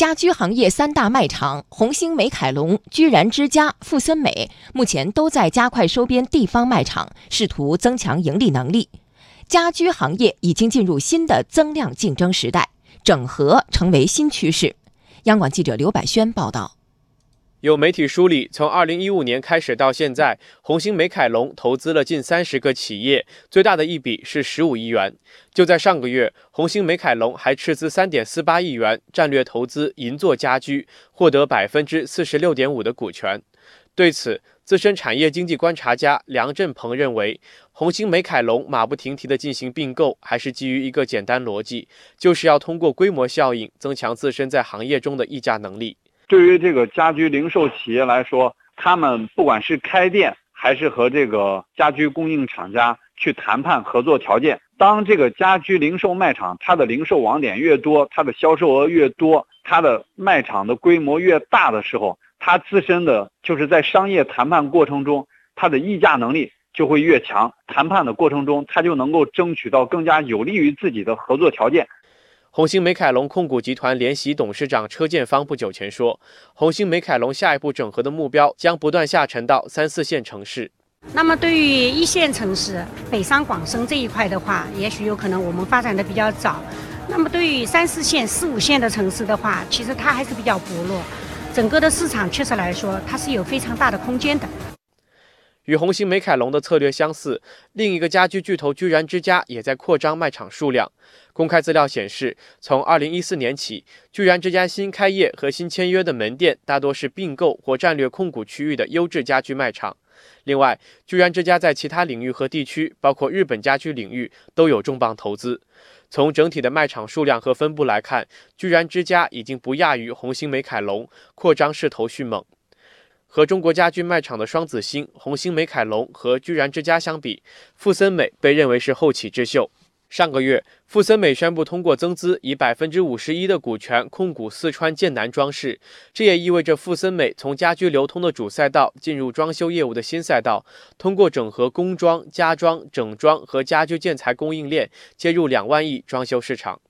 家居行业三大卖场红星美凯龙、居然之家、富森美目前都在加快收编地方卖场，试图增强盈利能力。家居行业已经进入新的增量竞争时代，整合成为新趋势。央广记者刘百轩报道。有媒体梳理，从2015年开始到现在，红星美凯龙投资了近三十个企业，最大的一笔是15亿元。就在上个月，红星美凯龙还斥资3.48亿元战略投资银座家居，获得百分之四十六点五的股权。对此，资深产业经济观察家梁振鹏认为，红星美凯龙马不停蹄地进行并购，还是基于一个简单逻辑，就是要通过规模效应增强自身在行业中的议价能力。对于这个家居零售企业来说，他们不管是开店还是和这个家居供应厂家去谈判合作条件，当这个家居零售卖场它的零售网点越多，它的销售额越多，它的卖场的规模越大的时候，它自身的就是在商业谈判过程中，它的议价能力就会越强，谈判的过程中，它就能够争取到更加有利于自己的合作条件。红星美凯龙控股集团联席董事长车建芳不久前说，红星美凯龙下一步整合的目标将不断下沉到三四线城市。那么，对于一线城市北上广深这一块的话，也许有可能我们发展的比较早。那么，对于三四线、四五线的城市的话，其实它还是比较薄弱。整个的市场确实来说，它是有非常大的空间的。与红星美凯龙的策略相似，另一个家居巨头居然之家也在扩张卖场数量。公开资料显示，从2014年起，居然之家新开业和新签约的门店大多是并购或战略控股区域的优质家居卖场。另外，居然之家在其他领域和地区，包括日本家居领域，都有重磅投资。从整体的卖场数量和分布来看，居然之家已经不亚于红星美凯龙，扩张势头迅猛。和中国家居卖场的双子星红星美凯龙和居然之家相比，富森美被认为是后起之秀。上个月，富森美宣布通过增资，以百分之五十一的股权控股四川建南装饰，这也意味着富森美从家居流通的主赛道进入装修业务的新赛道，通过整合工装、家装、整装和家居建材供应链，接入两万亿装修市场。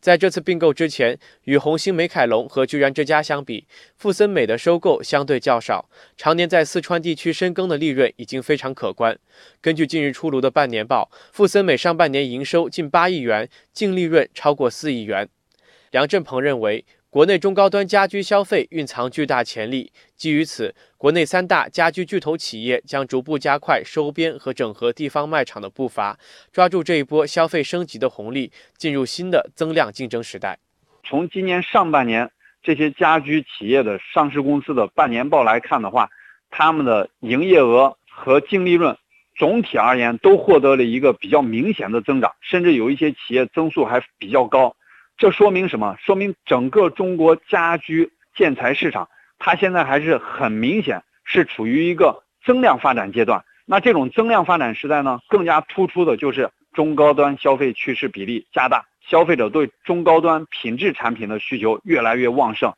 在这次并购之前，与红星美凯龙和居然之家相比，富森美的收购相对较少，常年在四川地区深耕的利润已经非常可观。根据近日出炉的半年报，富森美上半年营收近八亿元，净利润超过四亿元。梁振鹏认为。国内中高端家居消费蕴藏巨大潜力，基于此，国内三大家居巨头企业将逐步加快收编和整合地方卖场的步伐，抓住这一波消费升级的红利，进入新的增量竞争时代。从今年上半年这些家居企业的上市公司的半年报来看的话，他们的营业额和净利润总体而言都获得了一个比较明显的增长，甚至有一些企业增速还比较高。这说明什么？说明整个中国家居建材市场，它现在还是很明显是处于一个增量发展阶段。那这种增量发展时代呢，更加突出的就是中高端消费趋势比例加大，消费者对中高端品质产品的需求越来越旺盛。